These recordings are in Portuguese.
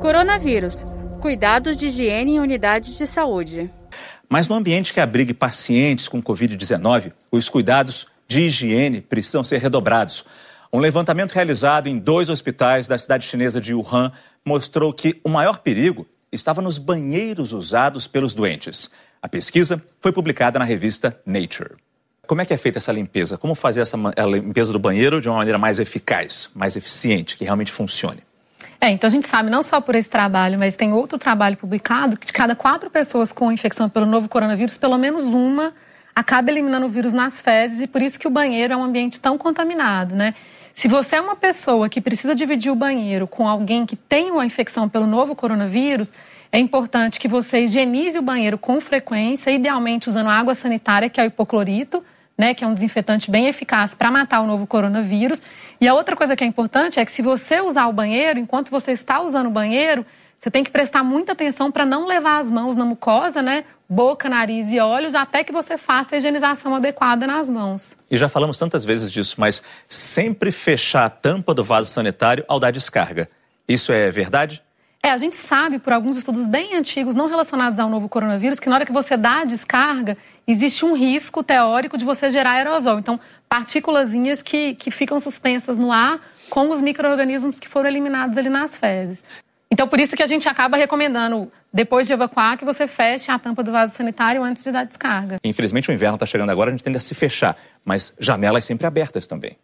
Coronavírus. Cuidados de higiene em unidades de saúde. Mas no ambiente que abrigue pacientes com Covid-19, os cuidados de higiene precisam ser redobrados. Um levantamento realizado em dois hospitais da cidade chinesa de Wuhan mostrou que o maior perigo estava nos banheiros usados pelos doentes. A pesquisa foi publicada na revista Nature. Como é que é feita essa limpeza? Como fazer essa limpeza do banheiro de uma maneira mais eficaz, mais eficiente, que realmente funcione? É, então a gente sabe não só por esse trabalho, mas tem outro trabalho publicado que de cada quatro pessoas com infecção pelo novo coronavírus, pelo menos uma acaba eliminando o vírus nas fezes e por isso que o banheiro é um ambiente tão contaminado, né? Se você é uma pessoa que precisa dividir o banheiro com alguém que tem uma infecção pelo novo coronavírus, é importante que você higienize o banheiro com frequência, idealmente usando água sanitária, que é o hipoclorito, né, que é um desinfetante bem eficaz para matar o novo coronavírus. E a outra coisa que é importante é que se você usar o banheiro, enquanto você está usando o banheiro, você tem que prestar muita atenção para não levar as mãos na mucosa, né? Boca, nariz e olhos, até que você faça a higienização adequada nas mãos. E já falamos tantas vezes disso, mas sempre fechar a tampa do vaso sanitário ao dar descarga. Isso é verdade? É, a gente sabe por alguns estudos bem antigos, não relacionados ao novo coronavírus, que na hora que você dá a descarga, existe um risco teórico de você gerar aerosol. Então, partículas que, que ficam suspensas no ar com os micro-organismos que foram eliminados ali nas fezes. Então, por isso que a gente acaba recomendando, depois de evacuar, que você feche a tampa do vaso sanitário antes de dar descarga. Infelizmente, o inverno está chegando agora, a gente tende a se fechar, mas janelas sempre abertas também.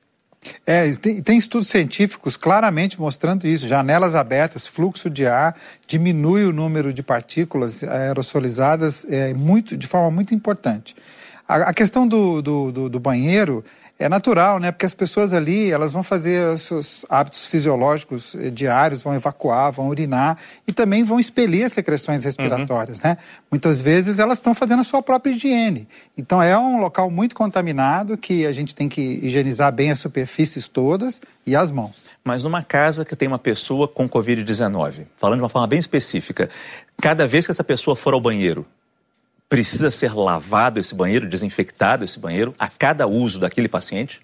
É, tem, tem, estudos científicos claramente mostrando isso. Janelas abertas, fluxo de ar, diminui o número de partículas aerosolizadas é, muito, de forma muito importante. A, a questão do, do, do, do banheiro é natural, né? Porque as pessoas ali, elas vão fazer os seus hábitos fisiológicos eh, diários, vão evacuar, vão urinar e também vão expelir secreções respiratórias, uhum. né? Muitas vezes elas estão fazendo a sua própria higiene. Então é um local muito contaminado que a gente tem que higienizar bem as superfícies todas e as mãos. Mas numa casa que tem uma pessoa com Covid-19, falando de uma forma bem específica, cada vez que essa pessoa for ao banheiro, Precisa ser lavado esse banheiro, desinfectado esse banheiro a cada uso daquele paciente?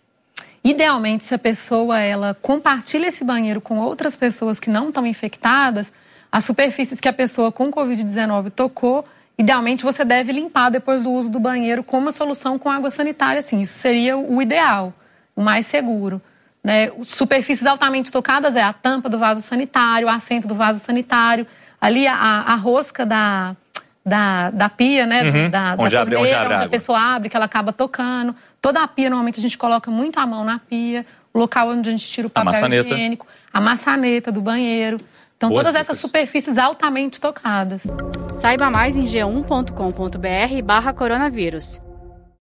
Idealmente, se a pessoa ela compartilha esse banheiro com outras pessoas que não estão infectadas, as superfícies que a pessoa com Covid-19 tocou, idealmente você deve limpar depois do uso do banheiro com uma solução com água sanitária. Sim, isso seria o ideal, o mais seguro. Né? Superfícies altamente tocadas é a tampa do vaso sanitário, o assento do vaso sanitário, ali a, a rosca da, da, da pia, né? Uhum. Da, onde da abre, onde, abre onde a, a pessoa abre, que ela acaba tocando. Toda a pia, normalmente, a gente coloca muito a mão na pia. O local onde a gente tira o papel a higiênico. A maçaneta do banheiro. Então, Boas todas dicas. essas superfícies altamente tocadas. Saiba mais em g1.com.br barra coronavírus.